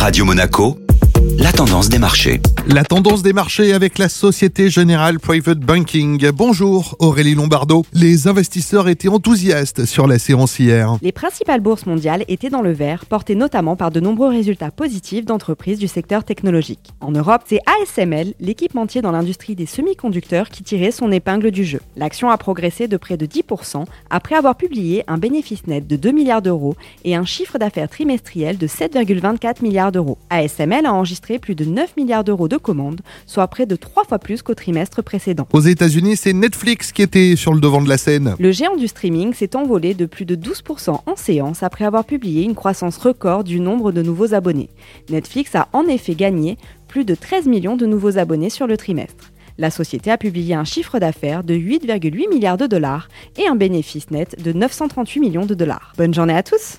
Radio Monaco, la tendance des marchés. La tendance des marchés avec la Société Générale Private Banking. Bonjour Aurélie Lombardo. Les investisseurs étaient enthousiastes sur la séance hier. Les principales bourses mondiales étaient dans le vert, portées notamment par de nombreux résultats positifs d'entreprises du secteur technologique. En Europe, c'est ASML, l'équipementier dans l'industrie des semi-conducteurs, qui tirait son épingle du jeu. L'action a progressé de près de 10% après avoir publié un bénéfice net de 2 milliards d'euros et un chiffre d'affaires trimestriel de 7,24 milliards d'euros. ASML a enregistré plus de 9 milliards d'euros de commandes, soit près de 3 fois plus qu'au trimestre précédent. Aux États-Unis, c'est Netflix qui était sur le devant de la scène. Le géant du streaming s'est envolé de plus de 12% en séance après avoir publié une croissance record du nombre de nouveaux abonnés. Netflix a en effet gagné plus de 13 millions de nouveaux abonnés sur le trimestre. La société a publié un chiffre d'affaires de 8,8 milliards de dollars et un bénéfice net de 938 millions de dollars. Bonne journée à tous